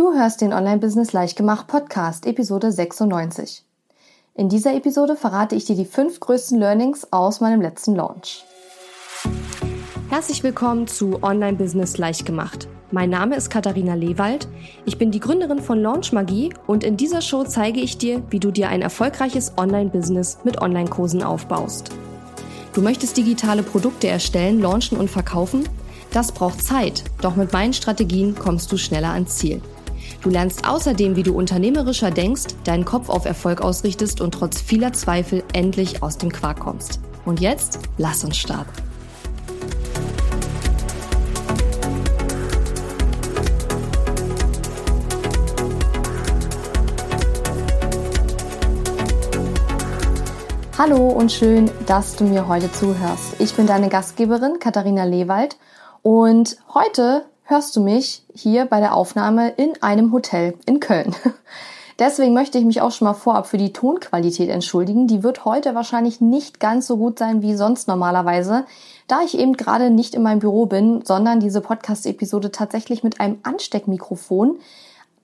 Du hörst den Online-Business Leichtgemacht Podcast, Episode 96. In dieser Episode verrate ich dir die fünf größten Learnings aus meinem letzten Launch. Herzlich willkommen zu Online-Business Leichtgemacht. Mein Name ist Katharina Lewald. Ich bin die Gründerin von Launch Magie und in dieser Show zeige ich dir, wie du dir ein erfolgreiches Online-Business mit Online-Kursen aufbaust. Du möchtest digitale Produkte erstellen, launchen und verkaufen? Das braucht Zeit, doch mit meinen Strategien kommst du schneller ans Ziel. Du lernst außerdem, wie du unternehmerischer denkst, deinen Kopf auf Erfolg ausrichtest und trotz vieler Zweifel endlich aus dem Quark kommst. Und jetzt, lass uns starten. Hallo und schön, dass du mir heute zuhörst. Ich bin deine Gastgeberin Katharina Lewald und heute hörst du mich hier bei der Aufnahme in einem Hotel in Köln. Deswegen möchte ich mich auch schon mal vorab für die Tonqualität entschuldigen. Die wird heute wahrscheinlich nicht ganz so gut sein wie sonst normalerweise, da ich eben gerade nicht in meinem Büro bin, sondern diese Podcast-Episode tatsächlich mit einem Ansteckmikrofon,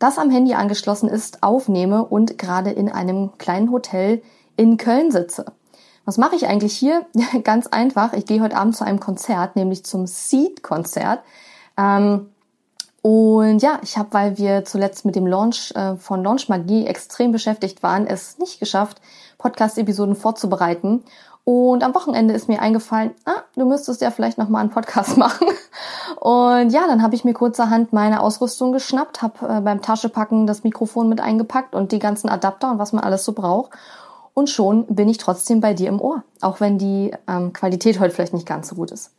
das am Handy angeschlossen ist, aufnehme und gerade in einem kleinen Hotel in Köln sitze. Was mache ich eigentlich hier? Ganz einfach. Ich gehe heute Abend zu einem Konzert, nämlich zum Seed-Konzert. Ähm, und ja, ich habe, weil wir zuletzt mit dem Launch äh, von Launch Magie extrem beschäftigt waren, es nicht geschafft, Podcast-Episoden vorzubereiten. Und am Wochenende ist mir eingefallen, ah, du müsstest ja vielleicht noch mal einen Podcast machen. Und ja, dann habe ich mir kurzerhand meine Ausrüstung geschnappt, habe äh, beim Taschepacken das Mikrofon mit eingepackt und die ganzen Adapter und was man alles so braucht. Und schon bin ich trotzdem bei dir im Ohr, auch wenn die ähm, Qualität heute vielleicht nicht ganz so gut ist.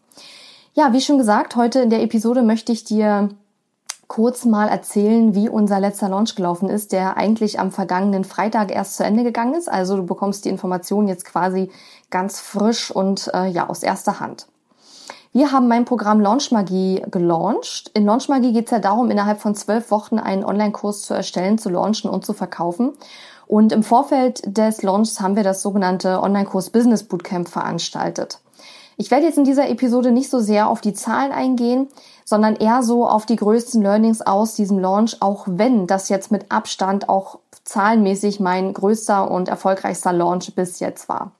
Ja, wie schon gesagt, heute in der Episode möchte ich dir kurz mal erzählen, wie unser letzter Launch gelaufen ist, der eigentlich am vergangenen Freitag erst zu Ende gegangen ist. Also du bekommst die Informationen jetzt quasi ganz frisch und äh, ja aus erster Hand. Wir haben mein Programm Launch Magie gelauncht. In Launch Magie geht es ja darum, innerhalb von zwölf Wochen einen Online-Kurs zu erstellen, zu launchen und zu verkaufen. Und im Vorfeld des Launchs haben wir das sogenannte Online-Kurs Business Bootcamp veranstaltet. Ich werde jetzt in dieser Episode nicht so sehr auf die Zahlen eingehen, sondern eher so auf die größten Learnings aus diesem Launch, auch wenn das jetzt mit Abstand auch zahlenmäßig mein größter und erfolgreichster Launch bis jetzt war.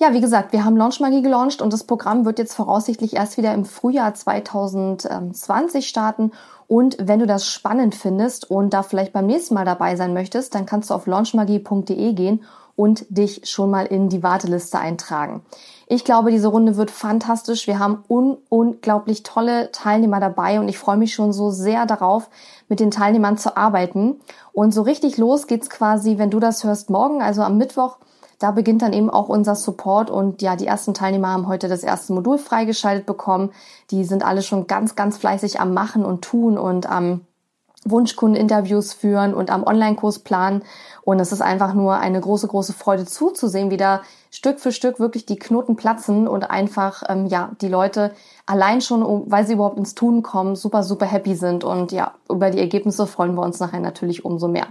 Ja, wie gesagt, wir haben Launch Magie gelauncht und das Programm wird jetzt voraussichtlich erst wieder im Frühjahr 2020 starten. Und wenn du das spannend findest und da vielleicht beim nächsten Mal dabei sein möchtest, dann kannst du auf launchmagie.de gehen und dich schon mal in die Warteliste eintragen. Ich glaube, diese Runde wird fantastisch. Wir haben un unglaublich tolle Teilnehmer dabei und ich freue mich schon so sehr darauf, mit den Teilnehmern zu arbeiten. Und so richtig los geht's quasi, wenn du das hörst, morgen, also am Mittwoch. Da beginnt dann eben auch unser Support und ja, die ersten Teilnehmer haben heute das erste Modul freigeschaltet bekommen. Die sind alle schon ganz, ganz fleißig am Machen und Tun und am Wunschkundeninterviews führen und am Online-Kurs planen. Und es ist einfach nur eine große, große Freude zuzusehen, wie da Stück für Stück wirklich die Knoten platzen und einfach, ähm, ja, die Leute allein schon, weil sie überhaupt ins Tun kommen, super, super happy sind. Und ja, über die Ergebnisse freuen wir uns nachher natürlich umso mehr.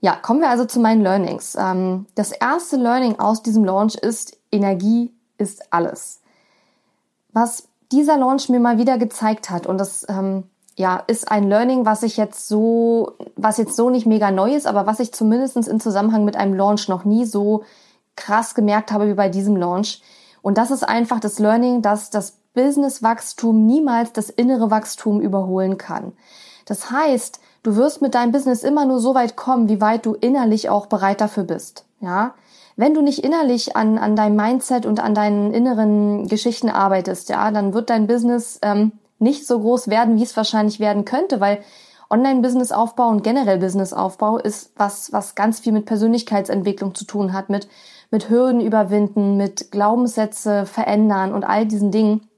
Ja, kommen wir also zu meinen Learnings. Ähm, das erste Learning aus diesem Launch ist, Energie ist alles. Was dieser Launch mir mal wieder gezeigt hat, und das ähm, ja, ist ein Learning, was ich jetzt so, was jetzt so nicht mega neu ist, aber was ich zumindest in Zusammenhang mit einem Launch noch nie so krass gemerkt habe wie bei diesem Launch. Und das ist einfach das Learning, dass das Business-Wachstum niemals das innere Wachstum überholen kann. Das heißt, du wirst mit deinem Business immer nur so weit kommen, wie weit du innerlich auch bereit dafür bist. Ja, wenn du nicht innerlich an, an deinem Mindset und an deinen inneren Geschichten arbeitest, ja, dann wird dein Business ähm, nicht so groß werden, wie es wahrscheinlich werden könnte, weil Online-Business-Aufbau und generell Business-Aufbau ist was, was ganz viel mit Persönlichkeitsentwicklung zu tun hat, mit, mit Hürden überwinden, mit Glaubenssätze verändern und all diesen Dingen.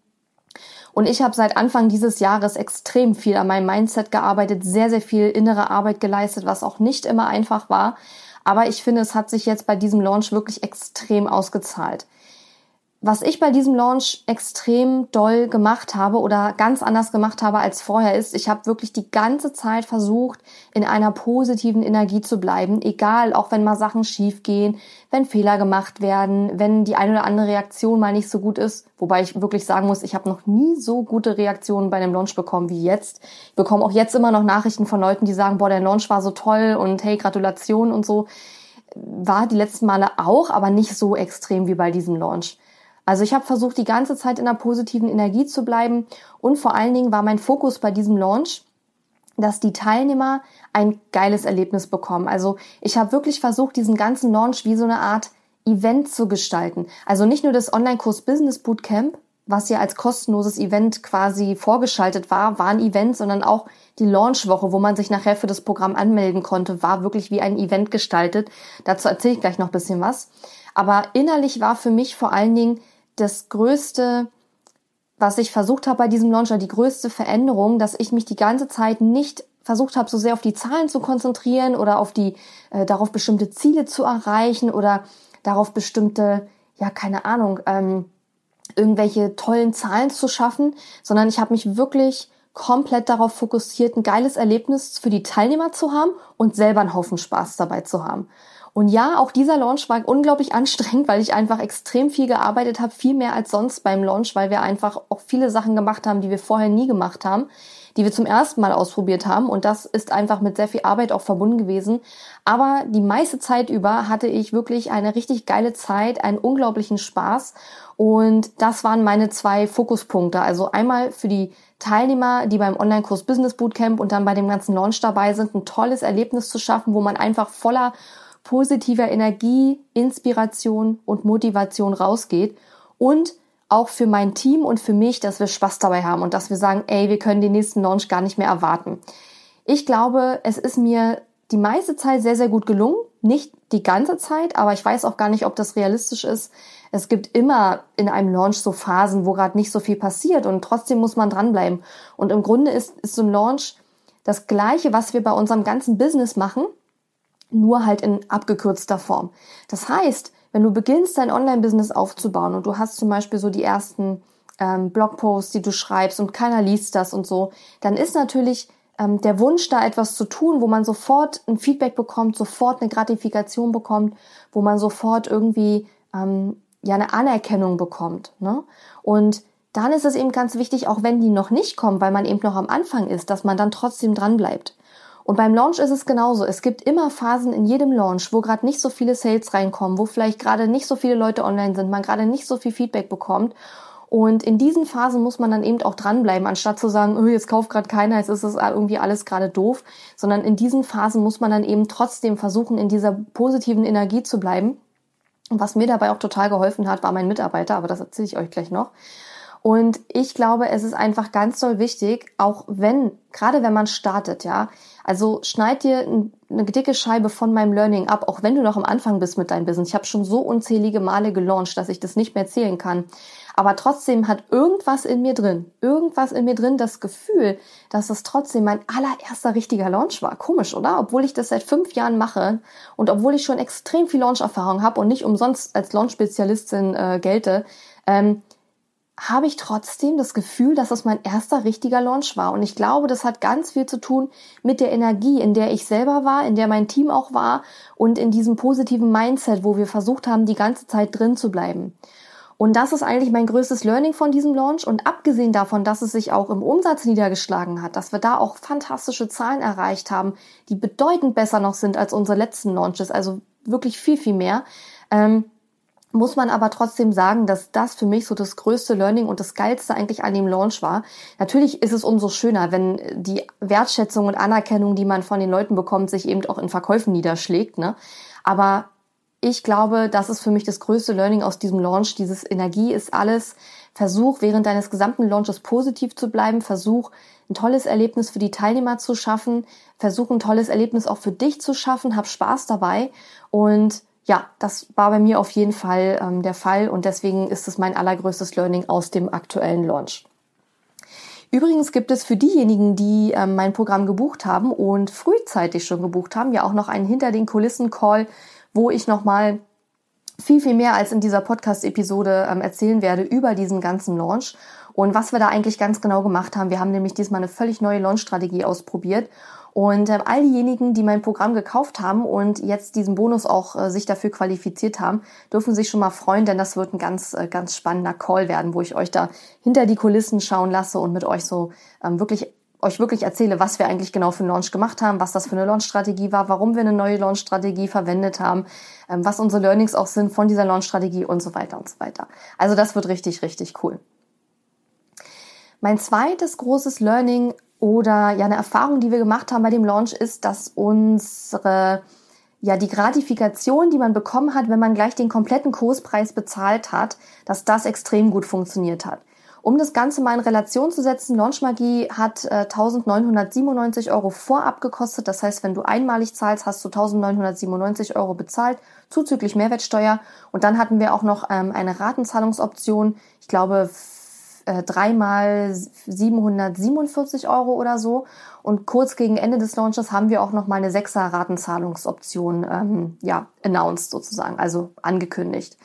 Und ich habe seit Anfang dieses Jahres extrem viel an meinem Mindset gearbeitet, sehr, sehr viel innere Arbeit geleistet, was auch nicht immer einfach war. Aber ich finde, es hat sich jetzt bei diesem Launch wirklich extrem ausgezahlt. Was ich bei diesem Launch extrem doll gemacht habe oder ganz anders gemacht habe als vorher ist, ich habe wirklich die ganze Zeit versucht, in einer positiven Energie zu bleiben, egal, auch wenn mal Sachen schief gehen, wenn Fehler gemacht werden, wenn die eine oder andere Reaktion mal nicht so gut ist, wobei ich wirklich sagen muss, ich habe noch nie so gute Reaktionen bei einem Launch bekommen wie jetzt. Ich bekomme auch jetzt immer noch Nachrichten von Leuten, die sagen, boah, der Launch war so toll und hey, Gratulation und so. War die letzten Male auch, aber nicht so extrem wie bei diesem Launch. Also ich habe versucht, die ganze Zeit in einer positiven Energie zu bleiben und vor allen Dingen war mein Fokus bei diesem Launch, dass die Teilnehmer ein geiles Erlebnis bekommen. Also ich habe wirklich versucht, diesen ganzen Launch wie so eine Art Event zu gestalten. Also nicht nur das Online-Kurs Business Bootcamp, was ja als kostenloses Event quasi vorgeschaltet war, war ein Event, sondern auch die Launchwoche, wo man sich nachher für das Programm anmelden konnte, war wirklich wie ein Event gestaltet. Dazu erzähle ich gleich noch ein bisschen was. Aber innerlich war für mich vor allen Dingen das größte, was ich versucht habe bei diesem Launcher, die größte Veränderung, dass ich mich die ganze Zeit nicht versucht habe, so sehr auf die Zahlen zu konzentrieren oder auf die, äh, darauf bestimmte Ziele zu erreichen oder darauf bestimmte, ja, keine Ahnung, ähm, irgendwelche tollen Zahlen zu schaffen, sondern ich habe mich wirklich komplett darauf fokussiert, ein geiles Erlebnis für die Teilnehmer zu haben und selber einen Haufen Spaß dabei zu haben. Und ja, auch dieser Launch war unglaublich anstrengend, weil ich einfach extrem viel gearbeitet habe, viel mehr als sonst beim Launch, weil wir einfach auch viele Sachen gemacht haben, die wir vorher nie gemacht haben, die wir zum ersten Mal ausprobiert haben. Und das ist einfach mit sehr viel Arbeit auch verbunden gewesen. Aber die meiste Zeit über hatte ich wirklich eine richtig geile Zeit, einen unglaublichen Spaß. Und das waren meine zwei Fokuspunkte. Also einmal für die Teilnehmer, die beim Online-Kurs Business Bootcamp und dann bei dem ganzen Launch dabei sind, ein tolles Erlebnis zu schaffen, wo man einfach voller positiver Energie, Inspiration und Motivation rausgeht und auch für mein Team und für mich, dass wir Spaß dabei haben und dass wir sagen, ey, wir können den nächsten Launch gar nicht mehr erwarten. Ich glaube, es ist mir die meiste Zeit sehr, sehr gut gelungen. Nicht die ganze Zeit, aber ich weiß auch gar nicht, ob das realistisch ist. Es gibt immer in einem Launch so Phasen, wo gerade nicht so viel passiert und trotzdem muss man dranbleiben. Und im Grunde ist, ist so ein Launch das Gleiche, was wir bei unserem ganzen Business machen, nur halt in abgekürzter Form. Das heißt, wenn du beginnst, dein Online-Business aufzubauen und du hast zum Beispiel so die ersten ähm, Blogposts, die du schreibst und keiner liest das und so, dann ist natürlich ähm, der Wunsch, da etwas zu tun, wo man sofort ein Feedback bekommt, sofort eine Gratifikation bekommt, wo man sofort irgendwie ähm, ja eine Anerkennung bekommt. Ne? Und dann ist es eben ganz wichtig, auch wenn die noch nicht kommen, weil man eben noch am Anfang ist, dass man dann trotzdem dran bleibt. Und beim Launch ist es genauso. Es gibt immer Phasen in jedem Launch, wo gerade nicht so viele Sales reinkommen, wo vielleicht gerade nicht so viele Leute online sind, man gerade nicht so viel Feedback bekommt. Und in diesen Phasen muss man dann eben auch dranbleiben, anstatt zu sagen, oh, jetzt kauft gerade keiner, jetzt ist es irgendwie alles gerade doof, sondern in diesen Phasen muss man dann eben trotzdem versuchen, in dieser positiven Energie zu bleiben. Und was mir dabei auch total geholfen hat, war mein Mitarbeiter, aber das erzähle ich euch gleich noch. Und ich glaube, es ist einfach ganz doll wichtig, auch wenn, gerade wenn man startet, ja, also schneid dir eine dicke Scheibe von meinem Learning ab, auch wenn du noch am Anfang bist mit deinem Business. Ich habe schon so unzählige Male gelauncht, dass ich das nicht mehr zählen kann. Aber trotzdem hat irgendwas in mir drin, irgendwas in mir drin das Gefühl, dass es trotzdem mein allererster richtiger Launch war. Komisch, oder? Obwohl ich das seit fünf Jahren mache und obwohl ich schon extrem viel Launch-Erfahrung habe und nicht umsonst als Launch-Spezialistin äh, gelte, ähm, habe ich trotzdem das Gefühl, dass es mein erster richtiger Launch war. Und ich glaube, das hat ganz viel zu tun mit der Energie, in der ich selber war, in der mein Team auch war und in diesem positiven Mindset, wo wir versucht haben, die ganze Zeit drin zu bleiben. Und das ist eigentlich mein größtes Learning von diesem Launch. Und abgesehen davon, dass es sich auch im Umsatz niedergeschlagen hat, dass wir da auch fantastische Zahlen erreicht haben, die bedeutend besser noch sind als unsere letzten Launches, also wirklich viel, viel mehr. Ähm, muss man aber trotzdem sagen, dass das für mich so das größte Learning und das geilste eigentlich an dem Launch war. Natürlich ist es umso schöner, wenn die Wertschätzung und Anerkennung, die man von den Leuten bekommt, sich eben auch in Verkäufen niederschlägt. Ne? Aber ich glaube, das ist für mich das größte Learning aus diesem Launch. Dieses Energie ist alles. Versuch während deines gesamten Launches positiv zu bleiben. Versuch ein tolles Erlebnis für die Teilnehmer zu schaffen. Versuch ein tolles Erlebnis auch für dich zu schaffen. Hab Spaß dabei und ja, das war bei mir auf jeden Fall ähm, der Fall und deswegen ist es mein allergrößtes Learning aus dem aktuellen Launch. Übrigens gibt es für diejenigen, die ähm, mein Programm gebucht haben und frühzeitig schon gebucht haben, ja auch noch einen hinter den Kulissen Call, wo ich nochmal viel, viel mehr als in dieser Podcast-Episode ähm, erzählen werde über diesen ganzen Launch und was wir da eigentlich ganz genau gemacht haben. Wir haben nämlich diesmal eine völlig neue Launch-Strategie ausprobiert und äh, all diejenigen, die mein Programm gekauft haben und jetzt diesen Bonus auch äh, sich dafür qualifiziert haben, dürfen sich schon mal freuen, denn das wird ein ganz, äh, ganz spannender Call werden, wo ich euch da hinter die Kulissen schauen lasse und mit euch so ähm, wirklich euch wirklich erzähle, was wir eigentlich genau für einen Launch gemacht haben, was das für eine Launch-Strategie war, warum wir eine neue Launch-Strategie verwendet haben, ähm, was unsere Learnings auch sind von dieser Launch-Strategie und so weiter und so weiter. Also das wird richtig, richtig cool. Mein zweites großes Learning oder ja eine Erfahrung, die wir gemacht haben bei dem Launch, ist, dass unsere ja die Gratifikation, die man bekommen hat, wenn man gleich den kompletten Kurspreis bezahlt hat, dass das extrem gut funktioniert hat. Um das Ganze mal in Relation zu setzen, Launch Magie hat äh, 1997 Euro vorab gekostet. Das heißt, wenn du einmalig zahlst, hast du 1997 Euro bezahlt, zuzüglich Mehrwertsteuer. Und dann hatten wir auch noch ähm, eine Ratenzahlungsoption. Ich glaube, äh, dreimal 747 Euro oder so. Und kurz gegen Ende des Launches haben wir auch noch mal eine Sechser-Ratenzahlungsoption ähm, ja, announced sozusagen, also angekündigt.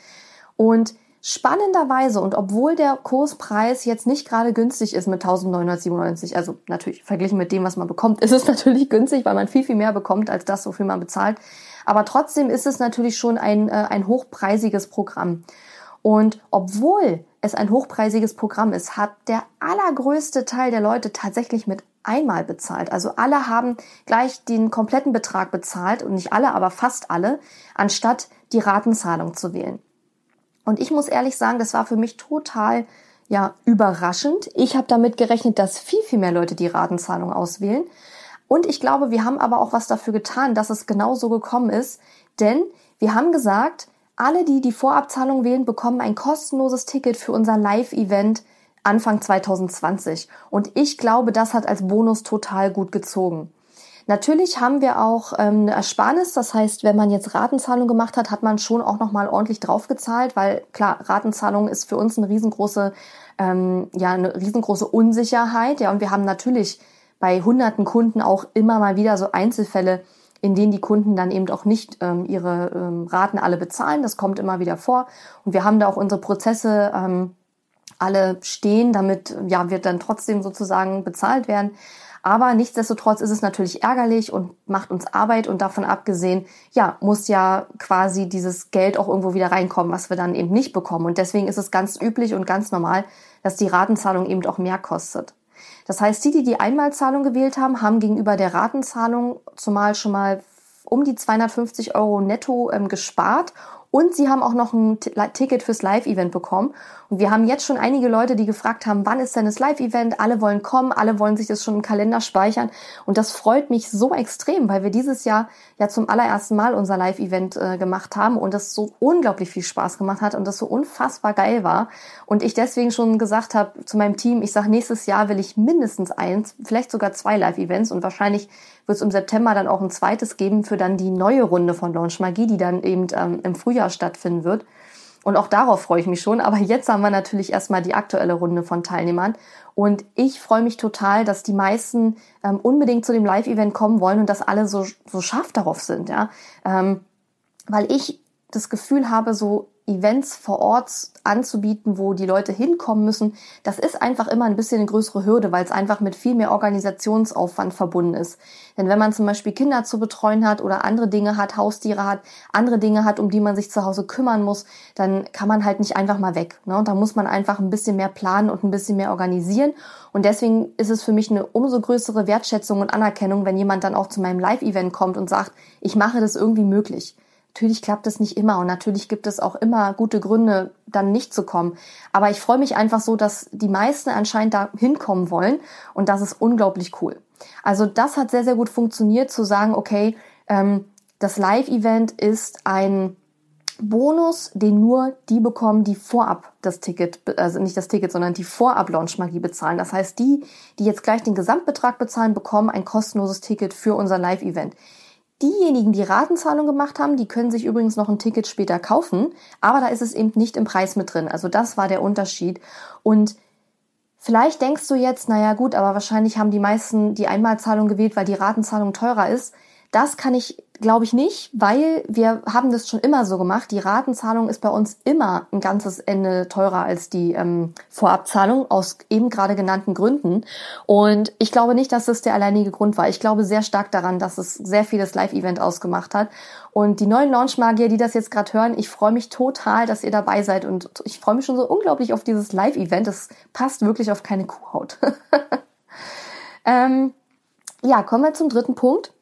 Und spannenderweise und obwohl der Kurspreis jetzt nicht gerade günstig ist mit 1997, also natürlich verglichen mit dem, was man bekommt, ist es natürlich günstig, weil man viel, viel mehr bekommt als das, wofür man bezahlt. Aber trotzdem ist es natürlich schon ein, äh, ein hochpreisiges Programm. Und obwohl es ein hochpreisiges Programm ist, hat der allergrößte Teil der Leute tatsächlich mit einmal bezahlt. Also alle haben gleich den kompletten Betrag bezahlt und nicht alle, aber fast alle, anstatt die Ratenzahlung zu wählen. Und ich muss ehrlich sagen, das war für mich total ja überraschend. Ich habe damit gerechnet, dass viel viel mehr Leute die Ratenzahlung auswählen. Und ich glaube, wir haben aber auch was dafür getan, dass es genau so gekommen ist, denn wir haben gesagt, alle, die die Vorabzahlung wählen, bekommen ein kostenloses Ticket für unser Live-Event Anfang 2020. Und ich glaube, das hat als Bonus total gut gezogen. Natürlich haben wir auch ähm, eine Ersparnis, das heißt, wenn man jetzt Ratenzahlung gemacht hat, hat man schon auch noch mal ordentlich draufgezahlt, weil klar, Ratenzahlung ist für uns eine riesengroße, ähm, ja eine riesengroße Unsicherheit, ja, und wir haben natürlich bei hunderten Kunden auch immer mal wieder so Einzelfälle, in denen die Kunden dann eben auch nicht ähm, ihre ähm, Raten alle bezahlen. Das kommt immer wieder vor. Und wir haben da auch unsere Prozesse ähm, alle stehen, damit ja wir dann trotzdem sozusagen bezahlt werden. Aber nichtsdestotrotz ist es natürlich ärgerlich und macht uns Arbeit und davon abgesehen, ja, muss ja quasi dieses Geld auch irgendwo wieder reinkommen, was wir dann eben nicht bekommen. Und deswegen ist es ganz üblich und ganz normal, dass die Ratenzahlung eben auch mehr kostet. Das heißt, die, die die Einmalzahlung gewählt haben, haben gegenüber der Ratenzahlung zumal schon mal um die 250 Euro netto ähm, gespart und sie haben auch noch ein Ticket fürs Live-Event bekommen. Und wir haben jetzt schon einige Leute, die gefragt haben, wann ist denn das Live-Event? Alle wollen kommen, alle wollen sich das schon im Kalender speichern. Und das freut mich so extrem, weil wir dieses Jahr ja zum allerersten Mal unser Live-Event äh, gemacht haben und das so unglaublich viel Spaß gemacht hat und das so unfassbar geil war. Und ich deswegen schon gesagt habe zu meinem Team, ich sage, nächstes Jahr will ich mindestens eins, vielleicht sogar zwei Live-Events und wahrscheinlich wird es im September dann auch ein zweites geben für dann die neue Runde von Launch Magie, die dann eben ähm, im Frühjahr stattfinden wird. Und auch darauf freue ich mich schon. Aber jetzt haben wir natürlich erstmal die aktuelle Runde von Teilnehmern. Und ich freue mich total, dass die meisten ähm, unbedingt zu dem Live-Event kommen wollen und dass alle so, so scharf darauf sind, ja. Ähm, weil ich das Gefühl habe, so Events vor Ort anzubieten, wo die Leute hinkommen müssen, das ist einfach immer ein bisschen eine größere Hürde, weil es einfach mit viel mehr Organisationsaufwand verbunden ist. Denn wenn man zum Beispiel Kinder zu betreuen hat oder andere Dinge hat, Haustiere hat, andere Dinge hat, um die man sich zu Hause kümmern muss, dann kann man halt nicht einfach mal weg. Ne? Und da muss man einfach ein bisschen mehr planen und ein bisschen mehr organisieren. Und deswegen ist es für mich eine umso größere Wertschätzung und Anerkennung, wenn jemand dann auch zu meinem Live-Event kommt und sagt, ich mache das irgendwie möglich. Natürlich klappt es nicht immer und natürlich gibt es auch immer gute Gründe, dann nicht zu kommen. Aber ich freue mich einfach so, dass die meisten anscheinend da hinkommen wollen und das ist unglaublich cool. Also das hat sehr, sehr gut funktioniert, zu sagen, okay, ähm, das Live-Event ist ein Bonus, den nur die bekommen, die vorab das Ticket, also nicht das Ticket, sondern die vorab Launch-Magie bezahlen. Das heißt, die, die jetzt gleich den Gesamtbetrag bezahlen, bekommen ein kostenloses Ticket für unser Live-Event. Diejenigen, die Ratenzahlung gemacht haben, die können sich übrigens noch ein Ticket später kaufen, aber da ist es eben nicht im Preis mit drin. Also das war der Unterschied. Und vielleicht denkst du jetzt, naja gut, aber wahrscheinlich haben die meisten die Einmalzahlung gewählt, weil die Ratenzahlung teurer ist. Das kann ich Glaube ich nicht, weil wir haben das schon immer so gemacht. Die Ratenzahlung ist bei uns immer ein ganzes Ende teurer als die ähm, Vorabzahlung aus eben gerade genannten Gründen. Und ich glaube nicht, dass das der alleinige Grund war. Ich glaube sehr stark daran, dass es sehr vieles Live-Event ausgemacht hat. Und die neuen Launch-Magier, die das jetzt gerade hören, ich freue mich total, dass ihr dabei seid und ich freue mich schon so unglaublich auf dieses Live-Event. Das passt wirklich auf keine Kuhhaut. ähm, ja, kommen wir zum dritten Punkt.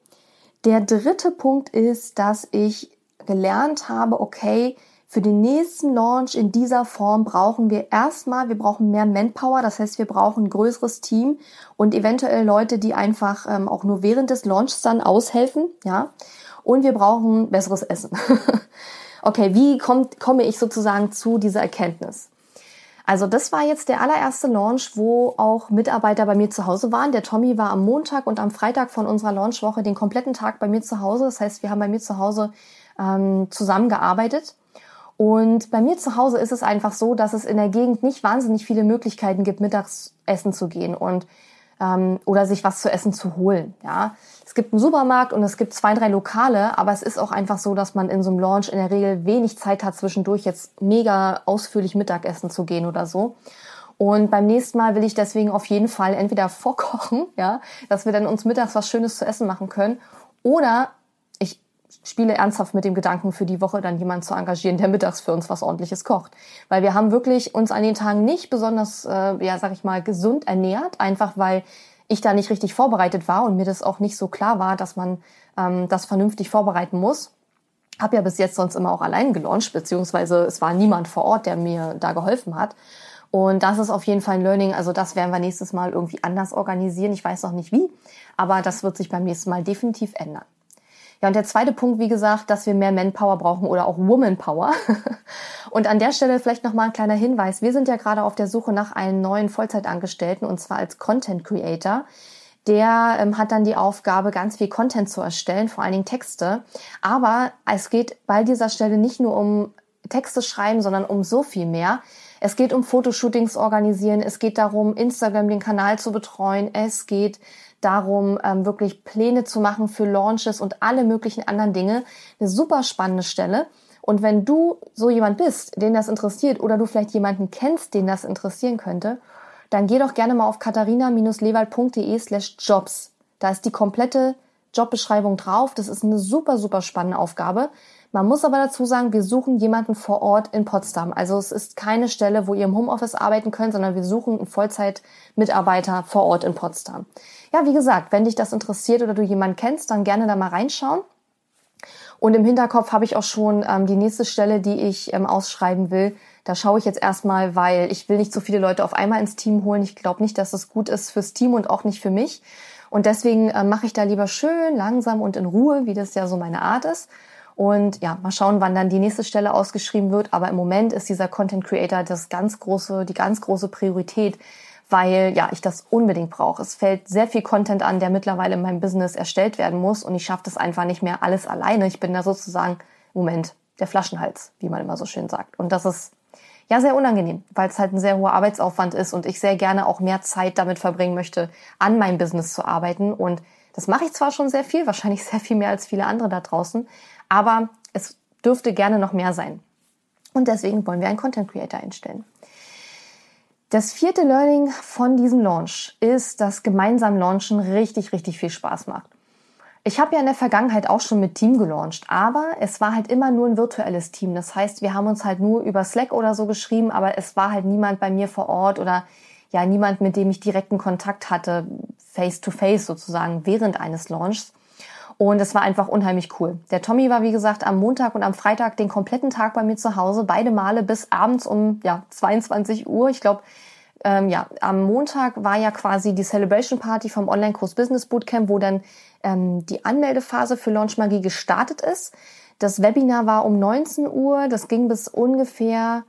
Der dritte Punkt ist, dass ich gelernt habe, okay, für den nächsten Launch in dieser Form brauchen wir erstmal, wir brauchen mehr Manpower, das heißt, wir brauchen ein größeres Team und eventuell Leute, die einfach ähm, auch nur während des Launchs dann aushelfen, ja. Und wir brauchen besseres Essen. okay, wie kommt, komme ich sozusagen zu dieser Erkenntnis? Also das war jetzt der allererste Launch, wo auch Mitarbeiter bei mir zu Hause waren. Der Tommy war am Montag und am Freitag von unserer Launchwoche den kompletten Tag bei mir zu Hause. Das heißt, wir haben bei mir zu Hause ähm, zusammengearbeitet. Und bei mir zu Hause ist es einfach so, dass es in der Gegend nicht wahnsinnig viele Möglichkeiten gibt, mittags essen zu gehen und ähm, oder sich was zu essen zu holen. Ja, es gibt einen Supermarkt und es gibt zwei, drei Lokale, aber es ist auch einfach so, dass man in so einem Launch in der Regel wenig Zeit hat, zwischendurch jetzt mega ausführlich Mittagessen zu gehen oder so. Und beim nächsten Mal will ich deswegen auf jeden Fall entweder vorkochen, ja, dass wir dann uns mittags was Schönes zu essen machen können, oder spiele ernsthaft mit dem Gedanken, für die Woche dann jemanden zu engagieren, der mittags für uns was ordentliches kocht. Weil wir haben wirklich uns an den Tagen nicht besonders, äh, ja, sag ich mal, gesund ernährt, einfach weil ich da nicht richtig vorbereitet war und mir das auch nicht so klar war, dass man ähm, das vernünftig vorbereiten muss. Hab ja bis jetzt sonst immer auch allein gelauncht, beziehungsweise es war niemand vor Ort, der mir da geholfen hat. Und das ist auf jeden Fall ein Learning. Also das werden wir nächstes Mal irgendwie anders organisieren. Ich weiß noch nicht wie, aber das wird sich beim nächsten Mal definitiv ändern. Ja, und der zweite Punkt, wie gesagt, dass wir mehr Manpower brauchen oder auch Womanpower. und an der Stelle vielleicht nochmal ein kleiner Hinweis. Wir sind ja gerade auf der Suche nach einem neuen Vollzeitangestellten und zwar als Content Creator. Der ähm, hat dann die Aufgabe, ganz viel Content zu erstellen, vor allen Dingen Texte. Aber es geht bei dieser Stelle nicht nur um Texte schreiben, sondern um so viel mehr. Es geht um Fotoshootings organisieren, es geht darum, Instagram den Kanal zu betreuen, es geht darum, ähm, wirklich Pläne zu machen für Launches und alle möglichen anderen Dinge. Eine super spannende Stelle. Und wenn du so jemand bist, den das interessiert oder du vielleicht jemanden kennst, den das interessieren könnte, dann geh doch gerne mal auf katharina-lewald.de slash jobs. Da ist die komplette Jobbeschreibung drauf. Das ist eine super, super spannende Aufgabe. Man muss aber dazu sagen, wir suchen jemanden vor Ort in Potsdam. Also es ist keine Stelle, wo ihr im Homeoffice arbeiten könnt, sondern wir suchen einen Vollzeitmitarbeiter vor Ort in Potsdam. Ja, wie gesagt, wenn dich das interessiert oder du jemanden kennst, dann gerne da mal reinschauen. Und im Hinterkopf habe ich auch schon ähm, die nächste Stelle, die ich ähm, ausschreiben will. Da schaue ich jetzt erstmal, weil ich will nicht so viele Leute auf einmal ins Team holen. Ich glaube nicht, dass das gut ist fürs Team und auch nicht für mich. Und deswegen äh, mache ich da lieber schön, langsam und in Ruhe, wie das ja so meine Art ist. Und ja, mal schauen, wann dann die nächste Stelle ausgeschrieben wird. Aber im Moment ist dieser Content Creator das ganz große, die ganz große Priorität, weil ja, ich das unbedingt brauche. Es fällt sehr viel Content an, der mittlerweile in meinem Business erstellt werden muss und ich schaffe das einfach nicht mehr alles alleine. Ich bin da sozusagen, Moment, der Flaschenhals, wie man immer so schön sagt. Und das ist ja sehr unangenehm, weil es halt ein sehr hoher Arbeitsaufwand ist und ich sehr gerne auch mehr Zeit damit verbringen möchte, an meinem Business zu arbeiten. Und das mache ich zwar schon sehr viel, wahrscheinlich sehr viel mehr als viele andere da draußen, aber es dürfte gerne noch mehr sein. Und deswegen wollen wir einen Content Creator einstellen. Das vierte Learning von diesem Launch ist, dass gemeinsam Launchen richtig, richtig viel Spaß macht. Ich habe ja in der Vergangenheit auch schon mit Team gelauncht, aber es war halt immer nur ein virtuelles Team. Das heißt, wir haben uns halt nur über Slack oder so geschrieben, aber es war halt niemand bei mir vor Ort oder ja niemand, mit dem ich direkten Kontakt hatte, face to face sozusagen während eines Launchs. Und es war einfach unheimlich cool. Der Tommy war, wie gesagt, am Montag und am Freitag den kompletten Tag bei mir zu Hause, beide Male bis abends um ja, 22 Uhr. Ich glaube, ähm, ja, am Montag war ja quasi die Celebration Party vom Online-Kurs Business Bootcamp, wo dann ähm, die Anmeldephase für Launch Magie gestartet ist. Das Webinar war um 19 Uhr, das ging bis ungefähr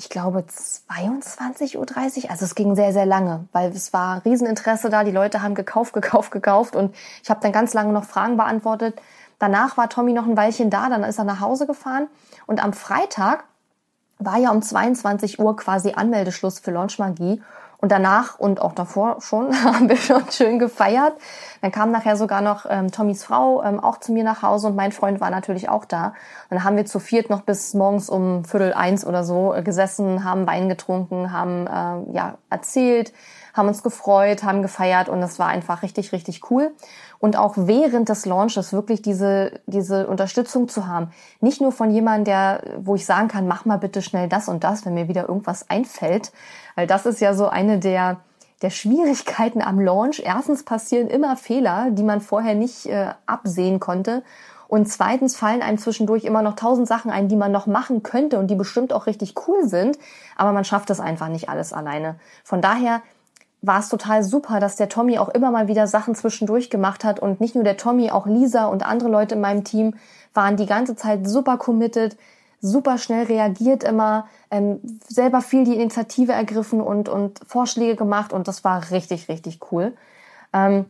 ich glaube, 22.30 Uhr. Also es ging sehr, sehr lange, weil es war Rieseninteresse da. Die Leute haben gekauft, gekauft, gekauft und ich habe dann ganz lange noch Fragen beantwortet. Danach war Tommy noch ein Weilchen da, dann ist er nach Hause gefahren und am Freitag war ja um 22 Uhr quasi Anmeldeschluss für Launch Magie. Und danach und auch davor schon haben wir schon schön gefeiert. Dann kam nachher sogar noch ähm, Tommys Frau ähm, auch zu mir nach Hause und mein Freund war natürlich auch da. Dann haben wir zu viert noch bis morgens um Viertel eins oder so äh, gesessen, haben Wein getrunken, haben äh, ja erzählt, haben uns gefreut, haben gefeiert und das war einfach richtig, richtig cool. Und auch während des Launches wirklich diese, diese Unterstützung zu haben. Nicht nur von jemandem, der, wo ich sagen kann, mach mal bitte schnell das und das, wenn mir wieder irgendwas einfällt. Weil das ist ja so eine der, der Schwierigkeiten am Launch. Erstens passieren immer Fehler, die man vorher nicht äh, absehen konnte. Und zweitens fallen einem zwischendurch immer noch tausend Sachen ein, die man noch machen könnte und die bestimmt auch richtig cool sind. Aber man schafft es einfach nicht alles alleine. Von daher war es total super, dass der Tommy auch immer mal wieder Sachen zwischendurch gemacht hat und nicht nur der Tommy, auch Lisa und andere Leute in meinem Team waren die ganze Zeit super committed, super schnell reagiert immer, ähm, selber viel die Initiative ergriffen und, und Vorschläge gemacht und das war richtig, richtig cool. Ähm,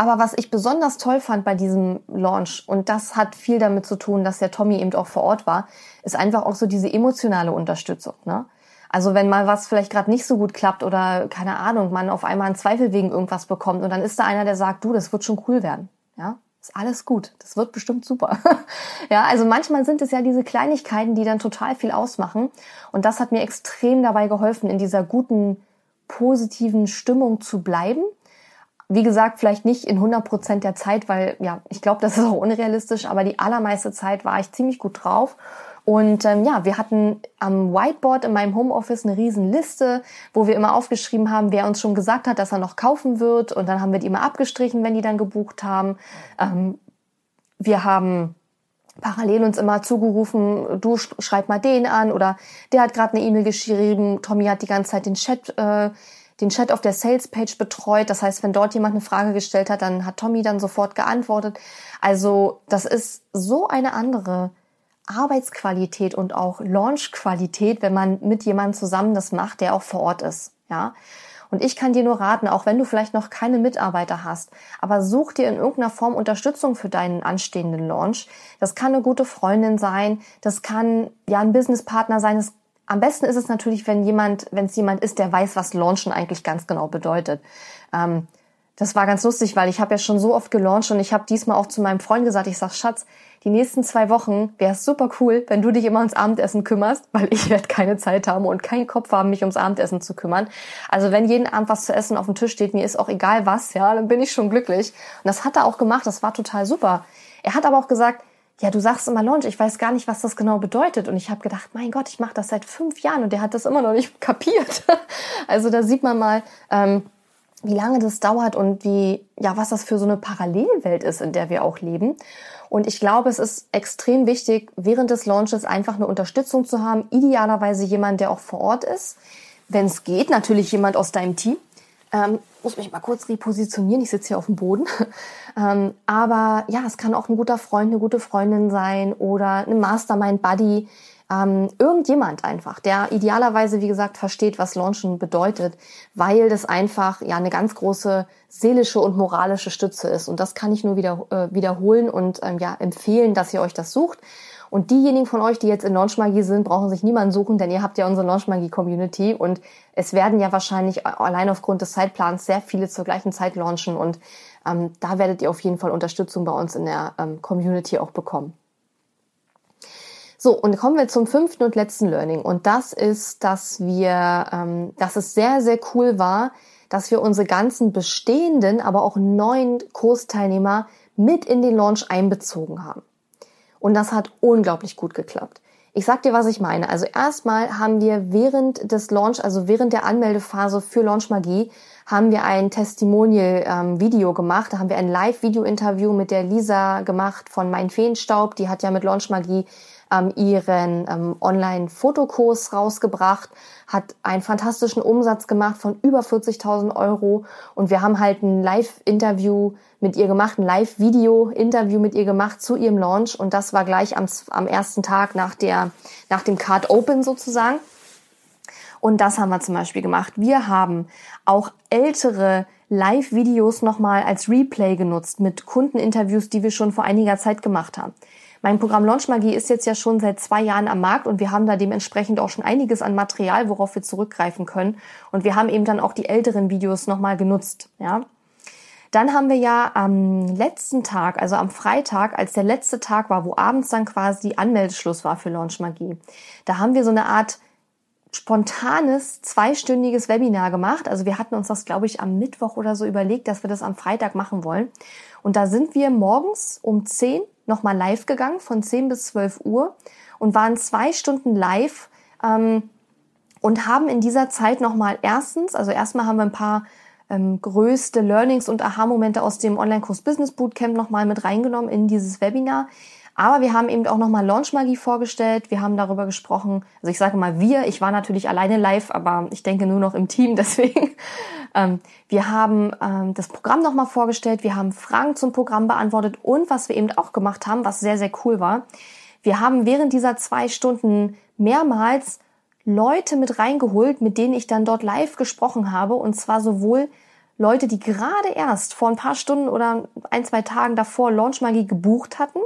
aber was ich besonders toll fand bei diesem Launch, und das hat viel damit zu tun, dass der Tommy eben auch vor Ort war, ist einfach auch so diese emotionale Unterstützung. Ne? Also wenn mal was vielleicht gerade nicht so gut klappt oder keine Ahnung, man auf einmal einen Zweifel wegen irgendwas bekommt und dann ist da einer, der sagt, du, das wird schon cool werden. Ja, ist alles gut. Das wird bestimmt super. ja, also manchmal sind es ja diese Kleinigkeiten, die dann total viel ausmachen. Und das hat mir extrem dabei geholfen, in dieser guten, positiven Stimmung zu bleiben. Wie gesagt, vielleicht nicht in 100 Prozent der Zeit, weil ja, ich glaube, das ist auch unrealistisch, aber die allermeiste Zeit war ich ziemlich gut drauf und ähm, ja, wir hatten am Whiteboard in meinem Homeoffice eine riesen Liste, wo wir immer aufgeschrieben haben, wer uns schon gesagt hat, dass er noch kaufen wird. Und dann haben wir die immer abgestrichen, wenn die dann gebucht haben. Ähm, wir haben parallel uns immer zugerufen, du schreib mal den an oder der hat gerade eine E-Mail geschrieben, Tommy hat die ganze Zeit den Chat, äh, den Chat auf der Sales-Page betreut. Das heißt, wenn dort jemand eine Frage gestellt hat, dann hat Tommy dann sofort geantwortet. Also das ist so eine andere Arbeitsqualität und auch Launchqualität, wenn man mit jemandem zusammen das macht, der auch vor Ort ist. Ja. Und ich kann dir nur raten, auch wenn du vielleicht noch keine Mitarbeiter hast, aber such dir in irgendeiner Form Unterstützung für deinen anstehenden Launch. Das kann eine gute Freundin sein, das kann ja ein Businesspartner sein. Das, am besten ist es natürlich, wenn jemand, wenn es jemand ist, der weiß, was Launchen eigentlich ganz genau bedeutet. Ähm, das war ganz lustig, weil ich habe ja schon so oft gelauncht und ich habe diesmal auch zu meinem Freund gesagt, ich sag, Schatz, die nächsten zwei Wochen wäre es super cool, wenn du dich immer ums Abendessen kümmerst, weil ich werde keine Zeit haben und keinen Kopf haben, mich ums Abendessen zu kümmern. Also wenn jeden Abend was zu essen auf dem Tisch steht, mir ist auch egal was, ja, dann bin ich schon glücklich. Und das hat er auch gemacht, das war total super. Er hat aber auch gesagt, ja, du sagst immer Launch, ich weiß gar nicht, was das genau bedeutet. Und ich habe gedacht, mein Gott, ich mache das seit fünf Jahren und der hat das immer noch nicht kapiert. also da sieht man mal, ähm, wie lange das dauert und wie, ja, was das für so eine Parallelwelt ist, in der wir auch leben. Und ich glaube, es ist extrem wichtig, während des Launches einfach eine Unterstützung zu haben. Idealerweise jemand, der auch vor Ort ist. Wenn es geht, natürlich jemand aus deinem Team. Ähm, muss mich mal kurz repositionieren. Ich sitze hier auf dem Boden. ähm, aber ja, es kann auch ein guter Freund, eine gute Freundin sein oder ein Mastermind-Buddy, ähm, irgendjemand einfach, der idealerweise, wie gesagt, versteht, was Launchen bedeutet, weil das einfach ja eine ganz große seelische und moralische Stütze ist. Und das kann ich nur wieder, äh, wiederholen und ähm, ja empfehlen, dass ihr euch das sucht. Und diejenigen von euch, die jetzt in Launchmagie sind, brauchen sich niemanden suchen, denn ihr habt ja unsere Launchmagie-Community und es werden ja wahrscheinlich allein aufgrund des Zeitplans sehr viele zur gleichen Zeit launchen und ähm, da werdet ihr auf jeden Fall Unterstützung bei uns in der ähm, Community auch bekommen. So, und kommen wir zum fünften und letzten Learning. Und das ist, dass wir, ähm, dass es sehr, sehr cool war, dass wir unsere ganzen bestehenden, aber auch neuen Kursteilnehmer mit in den Launch einbezogen haben. Und das hat unglaublich gut geklappt. Ich sag dir, was ich meine. Also erstmal haben wir während des Launch, also während der Anmeldephase für Launch Magie, haben wir ein Testimonial-Video ähm, gemacht. Da haben wir ein Live-Video-Interview mit der Lisa gemacht von Mein Feenstaub. Die hat ja mit Launch Magie ähm, ihren ähm, Online-Fotokurs rausgebracht, hat einen fantastischen Umsatz gemacht von über 40.000 Euro und wir haben halt ein Live-Interview mit ihr gemacht, ein Live-Video-Interview mit ihr gemacht zu ihrem Launch und das war gleich am, am ersten Tag nach der, nach dem Card Open sozusagen. Und das haben wir zum Beispiel gemacht. Wir haben auch ältere Live-Videos nochmal als Replay genutzt mit Kundeninterviews, die wir schon vor einiger Zeit gemacht haben. Mein Programm Launch Magie ist jetzt ja schon seit zwei Jahren am Markt und wir haben da dementsprechend auch schon einiges an Material, worauf wir zurückgreifen können. Und wir haben eben dann auch die älteren Videos nochmal genutzt, ja. Dann haben wir ja am letzten Tag, also am Freitag, als der letzte Tag war, wo abends dann quasi Anmeldeschluss war für Launch Magie, da haben wir so eine Art spontanes zweistündiges Webinar gemacht. Also wir hatten uns das, glaube ich, am Mittwoch oder so überlegt, dass wir das am Freitag machen wollen. Und da sind wir morgens um 10 nochmal live gegangen, von 10 bis 12 Uhr und waren zwei Stunden live ähm, und haben in dieser Zeit nochmal erstens, also erstmal haben wir ein paar ähm, größte Learnings und Aha-Momente aus dem Online-Kurs Business Bootcamp nochmal mit reingenommen in dieses Webinar. Aber wir haben eben auch nochmal Launch Magie vorgestellt. Wir haben darüber gesprochen. Also ich sage mal wir. Ich war natürlich alleine live, aber ich denke nur noch im Team. Deswegen. Ähm, wir haben ähm, das Programm nochmal vorgestellt. Wir haben Fragen zum Programm beantwortet. Und was wir eben auch gemacht haben, was sehr, sehr cool war. Wir haben während dieser zwei Stunden mehrmals Leute mit reingeholt, mit denen ich dann dort live gesprochen habe. Und zwar sowohl Leute, die gerade erst vor ein paar Stunden oder ein, zwei Tagen davor Launch Magie gebucht hatten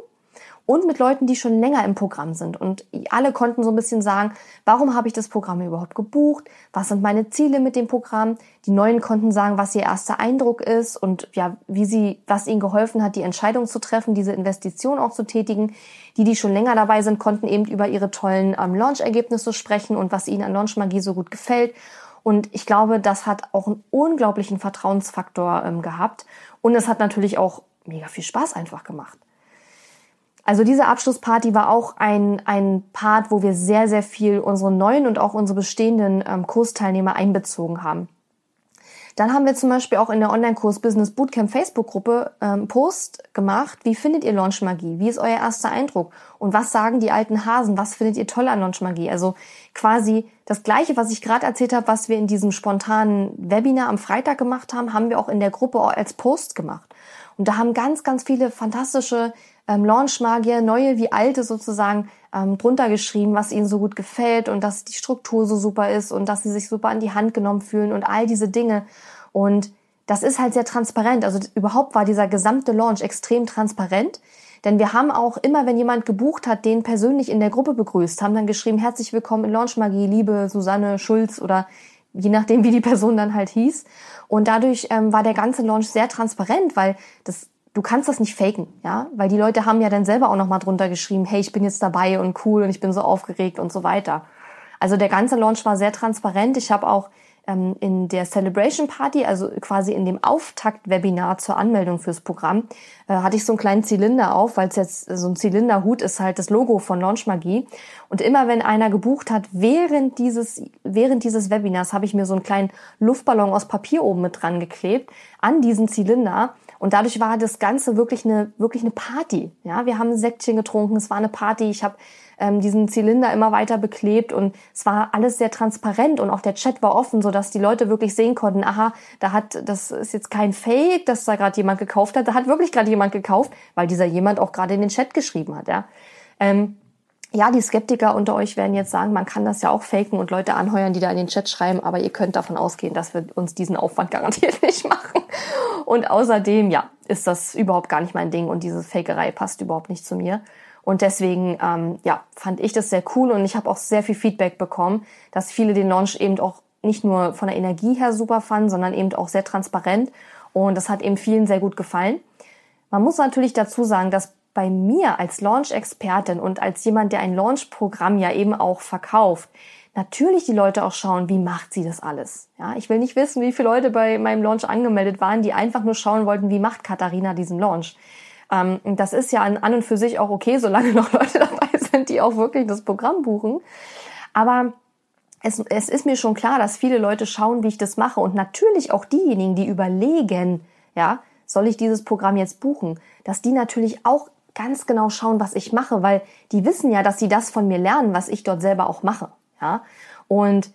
und mit Leuten, die schon länger im Programm sind. Und alle konnten so ein bisschen sagen, warum habe ich das Programm überhaupt gebucht? Was sind meine Ziele mit dem Programm? Die Neuen konnten sagen, was ihr erster Eindruck ist und ja, wie sie, was ihnen geholfen hat, die Entscheidung zu treffen, diese Investition auch zu tätigen. Die, die schon länger dabei sind, konnten eben über ihre tollen ähm, Launch-Ergebnisse sprechen und was ihnen an Launch-Magie so gut gefällt. Und ich glaube, das hat auch einen unglaublichen Vertrauensfaktor ähm, gehabt. Und es hat natürlich auch mega viel Spaß einfach gemacht. Also diese Abschlussparty war auch ein, ein Part, wo wir sehr, sehr viel unsere neuen und auch unsere bestehenden ähm, Kursteilnehmer einbezogen haben. Dann haben wir zum Beispiel auch in der Online-Kurs Business Bootcamp Facebook-Gruppe ähm, Post gemacht. Wie findet ihr Launch Magie? Wie ist euer erster Eindruck? Und was sagen die alten Hasen? Was findet ihr toll an Launch Magie? Also quasi das Gleiche, was ich gerade erzählt habe, was wir in diesem spontanen Webinar am Freitag gemacht haben, haben wir auch in der Gruppe als Post gemacht. Und da haben ganz, ganz viele fantastische ähm, Launch-Magier, neue wie alte sozusagen, ähm, drunter geschrieben, was ihnen so gut gefällt und dass die Struktur so super ist und dass sie sich super an die Hand genommen fühlen und all diese Dinge. Und das ist halt sehr transparent. Also überhaupt war dieser gesamte Launch extrem transparent. Denn wir haben auch immer, wenn jemand gebucht hat, den persönlich in der Gruppe begrüßt, haben dann geschrieben, herzlich willkommen in Launch Magie, liebe Susanne Schulz oder je nachdem, wie die Person dann halt hieß. Und dadurch ähm, war der ganze Launch sehr transparent, weil das du kannst das nicht faken, ja, weil die Leute haben ja dann selber auch noch mal drunter geschrieben, hey, ich bin jetzt dabei und cool und ich bin so aufgeregt und so weiter. Also der ganze Launch war sehr transparent. Ich habe auch ähm, in der Celebration Party, also quasi in dem Auftakt-Webinar zur Anmeldung fürs Programm, äh, hatte ich so einen kleinen Zylinder auf, weil es jetzt so ein Zylinderhut ist halt das Logo von Launch Magie. Und immer wenn einer gebucht hat, während dieses, während dieses Webinars habe ich mir so einen kleinen Luftballon aus Papier oben mit dran geklebt an diesen Zylinder und dadurch war das Ganze wirklich eine, wirklich eine Party. Ja, wir haben ein Säckchen getrunken, es war eine Party. Ich habe ähm, diesen Zylinder immer weiter beklebt und es war alles sehr transparent und auch der Chat war offen, so dass die Leute wirklich sehen konnten, aha, da hat, das ist jetzt kein Fake, dass da gerade jemand gekauft hat, da hat wirklich gerade jemand gekauft, weil dieser jemand auch gerade in den Chat geschrieben hat. Ja. Ähm, ja, die Skeptiker unter euch werden jetzt sagen, man kann das ja auch faken und Leute anheuern, die da in den Chat schreiben, aber ihr könnt davon ausgehen, dass wir uns diesen Aufwand garantiert nicht machen. Und außerdem, ja, ist das überhaupt gar nicht mein Ding und diese Fakerei passt überhaupt nicht zu mir. Und deswegen, ähm, ja, fand ich das sehr cool und ich habe auch sehr viel Feedback bekommen, dass viele den Launch eben auch nicht nur von der Energie her super fanden, sondern eben auch sehr transparent und das hat eben vielen sehr gut gefallen. Man muss natürlich dazu sagen, dass bei mir als Launch-Expertin und als jemand, der ein Launch-Programm ja eben auch verkauft, natürlich die Leute auch schauen, wie macht sie das alles. Ja, ich will nicht wissen, wie viele Leute bei meinem Launch angemeldet waren, die einfach nur schauen wollten, wie macht Katharina diesen Launch. Ähm, das ist ja an, und für sich auch okay, solange noch Leute dabei sind, die auch wirklich das Programm buchen. Aber es, es ist mir schon klar, dass viele Leute schauen, wie ich das mache und natürlich auch diejenigen, die überlegen, ja, soll ich dieses Programm jetzt buchen, dass die natürlich auch ganz genau schauen, was ich mache, weil die wissen ja, dass sie das von mir lernen, was ich dort selber auch mache. Ja? Und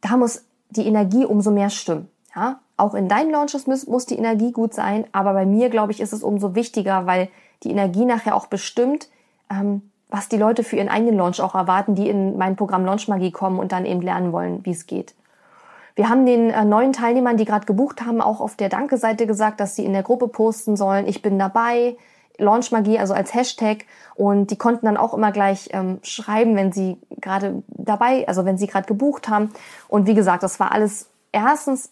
da muss die Energie umso mehr stimmen. Ja? Auch in deinen Launches muss, muss die Energie gut sein, aber bei mir, glaube ich, ist es umso wichtiger, weil die Energie nachher auch bestimmt, ähm, was die Leute für ihren eigenen Launch auch erwarten, die in mein Programm Launch Magie kommen und dann eben lernen wollen, wie es geht. Wir haben den äh, neuen Teilnehmern, die gerade gebucht haben, auch auf der Danke-Seite gesagt, dass sie in der Gruppe posten sollen, ich bin dabei, Launchmagie, also als Hashtag. Und die konnten dann auch immer gleich ähm, schreiben, wenn sie gerade dabei, also wenn sie gerade gebucht haben. Und wie gesagt, das war alles erstens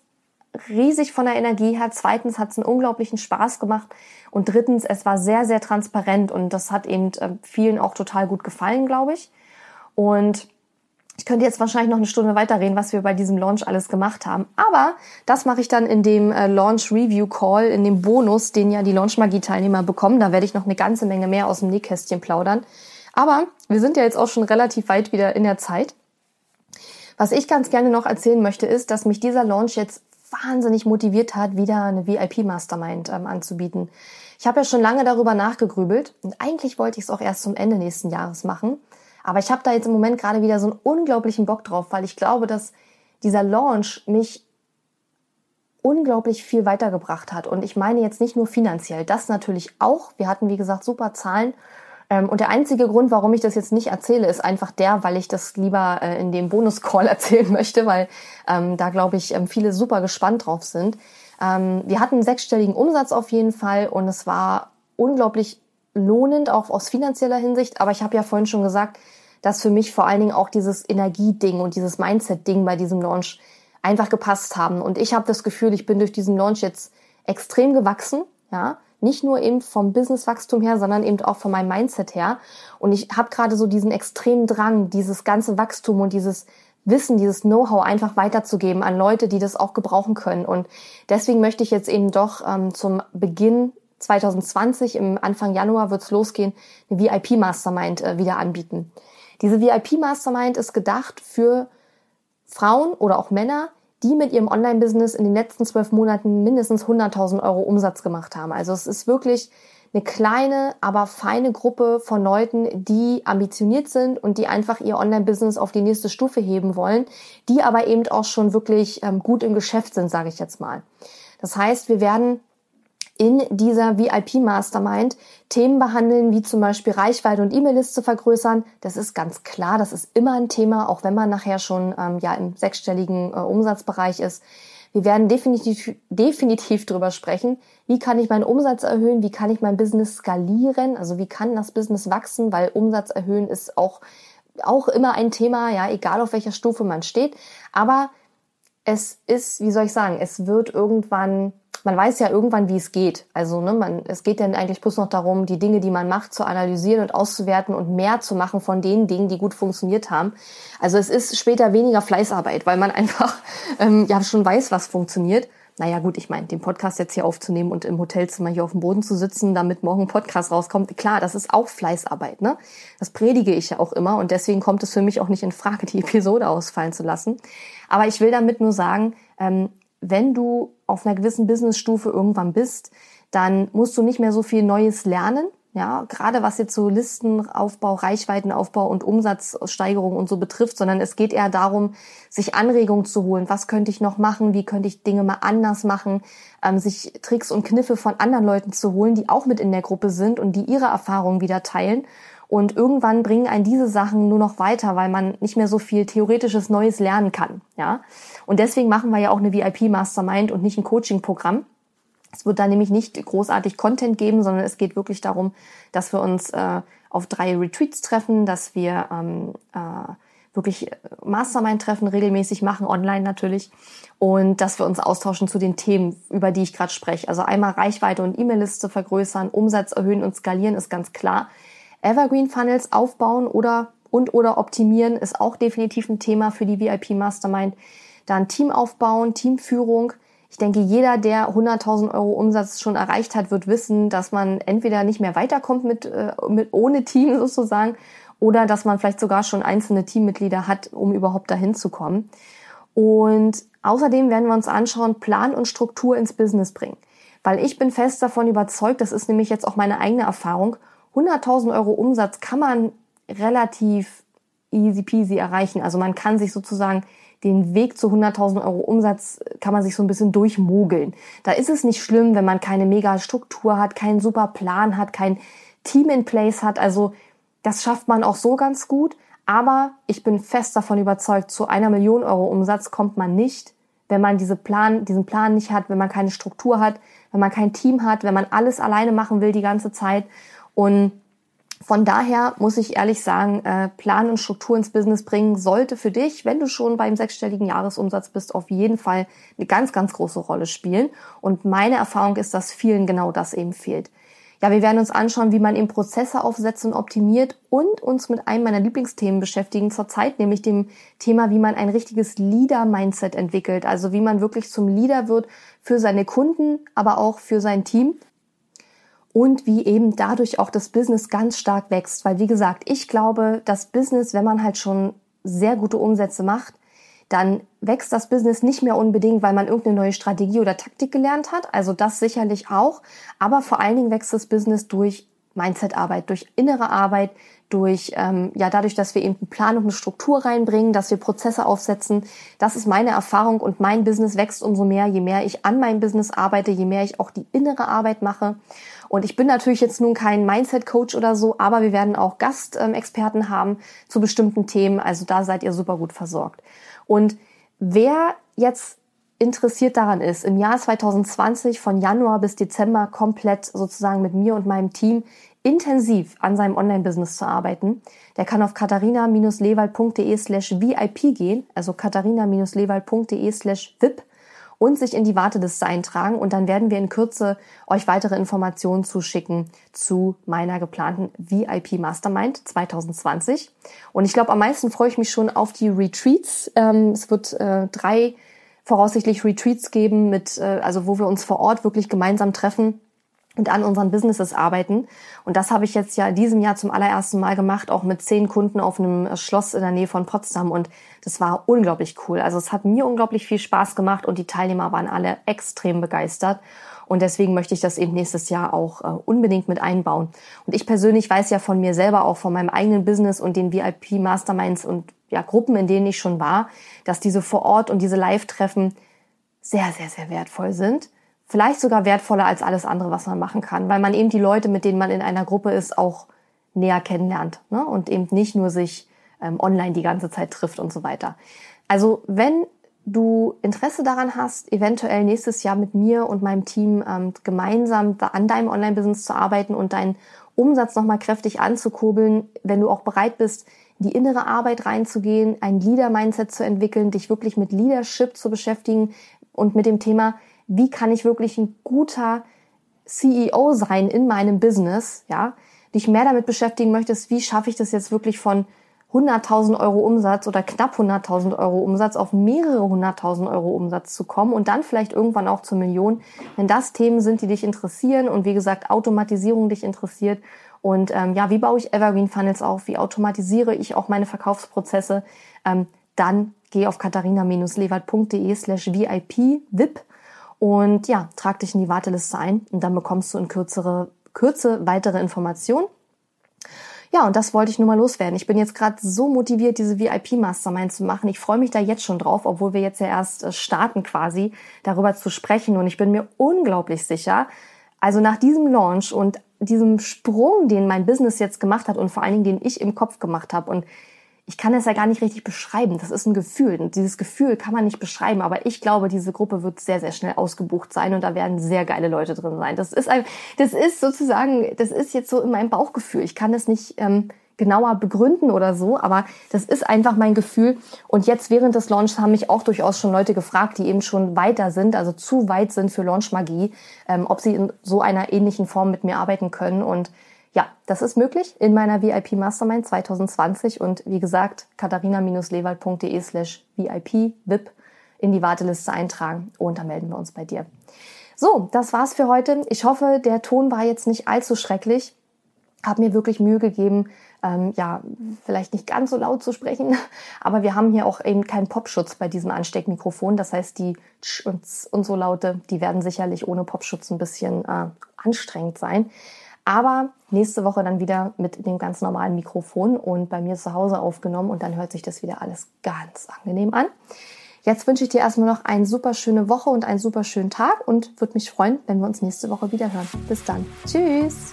riesig von der Energie her. Zweitens hat es einen unglaublichen Spaß gemacht. Und drittens, es war sehr, sehr transparent und das hat eben äh, vielen auch total gut gefallen, glaube ich. Und ich könnte jetzt wahrscheinlich noch eine Stunde weiterreden, was wir bei diesem Launch alles gemacht haben. Aber das mache ich dann in dem äh, Launch Review Call, in dem Bonus, den ja die Launch Magie Teilnehmer bekommen. Da werde ich noch eine ganze Menge mehr aus dem Nähkästchen plaudern. Aber wir sind ja jetzt auch schon relativ weit wieder in der Zeit. Was ich ganz gerne noch erzählen möchte, ist, dass mich dieser Launch jetzt wahnsinnig motiviert hat, wieder eine VIP Mastermind ähm, anzubieten. Ich habe ja schon lange darüber nachgegrübelt und eigentlich wollte ich es auch erst zum Ende nächsten Jahres machen. Aber ich habe da jetzt im Moment gerade wieder so einen unglaublichen Bock drauf, weil ich glaube, dass dieser Launch mich unglaublich viel weitergebracht hat. Und ich meine jetzt nicht nur finanziell, das natürlich auch. Wir hatten, wie gesagt, super Zahlen. Ähm, und der einzige Grund, warum ich das jetzt nicht erzähle, ist einfach der, weil ich das lieber äh, in dem Bonus-Call erzählen möchte, weil ähm, da, glaube ich, ähm, viele super gespannt drauf sind. Wir hatten einen sechsstelligen Umsatz auf jeden Fall und es war unglaublich lohnend, auch aus finanzieller Hinsicht. Aber ich habe ja vorhin schon gesagt, dass für mich vor allen Dingen auch dieses Energieding und dieses Mindset-Ding bei diesem Launch einfach gepasst haben. Und ich habe das Gefühl, ich bin durch diesen Launch jetzt extrem gewachsen, ja. Nicht nur eben vom Businesswachstum her, sondern eben auch von meinem Mindset her. Und ich habe gerade so diesen extremen Drang, dieses ganze Wachstum und dieses Wissen, dieses Know-how einfach weiterzugeben an Leute, die das auch gebrauchen können. Und deswegen möchte ich jetzt eben doch ähm, zum Beginn 2020, im Anfang Januar wird's losgehen, eine VIP-Mastermind äh, wieder anbieten. Diese VIP-Mastermind ist gedacht für Frauen oder auch Männer, die mit ihrem Online-Business in den letzten zwölf Monaten mindestens 100.000 Euro Umsatz gemacht haben. Also es ist wirklich eine kleine, aber feine Gruppe von Leuten, die ambitioniert sind und die einfach ihr Online-Business auf die nächste Stufe heben wollen, die aber eben auch schon wirklich ähm, gut im Geschäft sind, sage ich jetzt mal. Das heißt, wir werden in dieser VIP-Mastermind Themen behandeln, wie zum Beispiel Reichweite und E-Mail-Liste vergrößern. Das ist ganz klar, das ist immer ein Thema, auch wenn man nachher schon ähm, ja im sechsstelligen äh, Umsatzbereich ist. Wir werden definitiv, definitiv drüber sprechen, wie kann ich meinen Umsatz erhöhen, wie kann ich mein Business skalieren, also wie kann das Business wachsen, weil Umsatz erhöhen ist auch, auch immer ein Thema, ja, egal auf welcher Stufe man steht. Aber es ist, wie soll ich sagen, es wird irgendwann man weiß ja irgendwann, wie es geht. Also ne, man, es geht dann eigentlich bloß noch darum, die Dinge, die man macht, zu analysieren und auszuwerten und mehr zu machen von den Dingen, die gut funktioniert haben. Also es ist später weniger Fleißarbeit, weil man einfach ähm, ja schon weiß, was funktioniert. Naja gut, ich meine, den Podcast jetzt hier aufzunehmen und im Hotelzimmer hier auf dem Boden zu sitzen, damit morgen ein Podcast rauskommt, klar, das ist auch Fleißarbeit, ne? Das predige ich ja auch immer und deswegen kommt es für mich auch nicht in Frage, die Episode ausfallen zu lassen. Aber ich will damit nur sagen, ähm, wenn du auf einer gewissen Businessstufe irgendwann bist, dann musst du nicht mehr so viel Neues lernen. Ja, gerade was jetzt so Listenaufbau, Reichweitenaufbau und Umsatzsteigerung und so betrifft, sondern es geht eher darum, sich Anregungen zu holen. Was könnte ich noch machen? Wie könnte ich Dinge mal anders machen? Ähm, sich Tricks und Kniffe von anderen Leuten zu holen, die auch mit in der Gruppe sind und die ihre Erfahrungen wieder teilen und irgendwann bringen einen diese Sachen nur noch weiter, weil man nicht mehr so viel theoretisches Neues lernen kann. Ja? Und deswegen machen wir ja auch eine VIP-Mastermind und nicht ein Coaching-Programm. Es wird da nämlich nicht großartig Content geben, sondern es geht wirklich darum, dass wir uns äh, auf drei Retreats treffen, dass wir ähm, äh, wirklich Mastermind-Treffen regelmäßig machen, online natürlich, und dass wir uns austauschen zu den Themen, über die ich gerade spreche. Also einmal Reichweite und E-Mail-Liste vergrößern, Umsatz erhöhen und skalieren ist ganz klar. Evergreen Funnels aufbauen oder und oder optimieren ist auch definitiv ein Thema für die VIP Mastermind. Dann Team aufbauen, Teamführung. Ich denke, jeder, der 100.000 Euro Umsatz schon erreicht hat, wird wissen, dass man entweder nicht mehr weiterkommt mit, äh, mit ohne Team sozusagen oder dass man vielleicht sogar schon einzelne Teammitglieder hat, um überhaupt dahin zu kommen. Und außerdem werden wir uns anschauen, Plan und Struktur ins Business bringen. Weil ich bin fest davon überzeugt, das ist nämlich jetzt auch meine eigene Erfahrung, 100.000 Euro Umsatz kann man relativ easy peasy erreichen. Also man kann sich sozusagen den Weg zu 100.000 Euro Umsatz kann man sich so ein bisschen durchmogeln. Da ist es nicht schlimm, wenn man keine mega Struktur hat, keinen super Plan hat, kein Team in place hat. Also das schafft man auch so ganz gut. Aber ich bin fest davon überzeugt, zu einer Million Euro Umsatz kommt man nicht, wenn man diese Plan, diesen Plan nicht hat, wenn man keine Struktur hat, wenn man kein Team hat, wenn man alles alleine machen will die ganze Zeit. Und Von daher muss ich ehrlich sagen, äh, Plan und Struktur ins Business bringen sollte für dich, wenn du schon beim sechsstelligen Jahresumsatz bist, auf jeden Fall eine ganz, ganz große Rolle spielen. Und meine Erfahrung ist, dass vielen genau das eben fehlt. Ja, wir werden uns anschauen, wie man eben Prozesse aufsetzt und optimiert und uns mit einem meiner Lieblingsthemen beschäftigen zurzeit, nämlich dem Thema, wie man ein richtiges Leader-Mindset entwickelt. Also wie man wirklich zum Leader wird für seine Kunden, aber auch für sein Team und wie eben dadurch auch das Business ganz stark wächst. Weil wie gesagt, ich glaube, das Business, wenn man halt schon sehr gute Umsätze macht, dann wächst das Business nicht mehr unbedingt, weil man irgendeine neue Strategie oder Taktik gelernt hat. Also das sicherlich auch. Aber vor allen Dingen wächst das Business durch Mindset-Arbeit, durch innere Arbeit, durch ähm, ja dadurch, dass wir eben einen Plan und eine Struktur reinbringen, dass wir Prozesse aufsetzen. Das ist meine Erfahrung und mein Business wächst umso mehr, je mehr ich an meinem Business arbeite, je mehr ich auch die innere Arbeit mache. Und ich bin natürlich jetzt nun kein Mindset-Coach oder so, aber wir werden auch Gastexperten haben zu bestimmten Themen. Also da seid ihr super gut versorgt. Und wer jetzt interessiert daran ist, im Jahr 2020 von Januar bis Dezember komplett sozusagen mit mir und meinem Team intensiv an seinem Online-Business zu arbeiten, der kann auf katharina-lewald.de slash VIP gehen, also katharina-lewald.de slash VIP und sich in die Warteliste eintragen und dann werden wir in Kürze euch weitere Informationen zuschicken zu meiner geplanten VIP Mastermind 2020. Und ich glaube, am meisten freue ich mich schon auf die Retreats. Ähm, es wird äh, drei voraussichtlich Retreats geben, mit, äh, also wo wir uns vor Ort wirklich gemeinsam treffen und an unseren Businesses arbeiten. Und das habe ich jetzt ja in diesem Jahr zum allerersten Mal gemacht, auch mit zehn Kunden auf einem Schloss in der Nähe von Potsdam. Und das war unglaublich cool. Also es hat mir unglaublich viel Spaß gemacht und die Teilnehmer waren alle extrem begeistert. Und deswegen möchte ich das eben nächstes Jahr auch äh, unbedingt mit einbauen. Und ich persönlich weiß ja von mir selber auch von meinem eigenen Business und den VIP Masterminds und ja, Gruppen, in denen ich schon war, dass diese vor Ort und diese Live-Treffen sehr, sehr, sehr wertvoll sind vielleicht sogar wertvoller als alles andere, was man machen kann, weil man eben die Leute, mit denen man in einer Gruppe ist, auch näher kennenlernt ne? und eben nicht nur sich ähm, online die ganze Zeit trifft und so weiter. Also wenn du Interesse daran hast, eventuell nächstes Jahr mit mir und meinem Team ähm, gemeinsam an deinem Online-Business zu arbeiten und deinen Umsatz nochmal kräftig anzukurbeln, wenn du auch bereit bist, in die innere Arbeit reinzugehen, ein Leader-Mindset zu entwickeln, dich wirklich mit Leadership zu beschäftigen und mit dem Thema, wie kann ich wirklich ein guter CEO sein in meinem Business, ja, dich mehr damit beschäftigen möchtest, wie schaffe ich das jetzt wirklich von 100.000 Euro Umsatz oder knapp 100.000 Euro Umsatz auf mehrere 100.000 Euro Umsatz zu kommen und dann vielleicht irgendwann auch zur Million, wenn das Themen sind, die dich interessieren und wie gesagt Automatisierung dich interessiert. Und ähm, ja, wie baue ich Evergreen Funnels auf, wie automatisiere ich auch meine Verkaufsprozesse, ähm, dann geh auf katharina-lewald.de slash VIP VIP und ja, trag dich in die Warteliste ein und dann bekommst du in kürzere, Kürze weitere Informationen. Ja, und das wollte ich nur mal loswerden. Ich bin jetzt gerade so motiviert, diese VIP-Mastermind zu machen. Ich freue mich da jetzt schon drauf, obwohl wir jetzt ja erst äh, starten quasi, darüber zu sprechen. Und ich bin mir unglaublich sicher, also nach diesem Launch und diesem Sprung, den mein Business jetzt gemacht hat und vor allen Dingen, den ich im Kopf gemacht habe und ich kann es ja gar nicht richtig beschreiben. Das ist ein Gefühl. Und dieses Gefühl kann man nicht beschreiben. Aber ich glaube, diese Gruppe wird sehr, sehr schnell ausgebucht sein und da werden sehr geile Leute drin sein. Das ist ein, das ist sozusagen, das ist jetzt so in meinem Bauchgefühl. Ich kann es nicht ähm, genauer begründen oder so, aber das ist einfach mein Gefühl. Und jetzt während des Launches haben mich auch durchaus schon Leute gefragt, die eben schon weiter sind, also zu weit sind für Launch Magie, ähm, ob sie in so einer ähnlichen Form mit mir arbeiten können. Und ja, das ist möglich in meiner VIP Mastermind 2020 und wie gesagt, katharina-lewald.de slash VIP VIP in die Warteliste eintragen und dann melden wir uns bei dir. So, das war's für heute. Ich hoffe, der Ton war jetzt nicht allzu schrecklich. Hab mir wirklich Mühe gegeben, ähm, ja, vielleicht nicht ganz so laut zu sprechen, aber wir haben hier auch eben keinen Popschutz bei diesem Ansteckmikrofon. Das heißt, die Tsch und, so Laute, die werden sicherlich ohne Popschutz ein bisschen äh, anstrengend sein. Aber nächste Woche dann wieder mit dem ganz normalen Mikrofon und bei mir zu Hause aufgenommen und dann hört sich das wieder alles ganz angenehm an. Jetzt wünsche ich dir erstmal noch eine super schöne Woche und einen super schönen Tag und würde mich freuen, wenn wir uns nächste Woche wieder hören. Bis dann. Tschüss.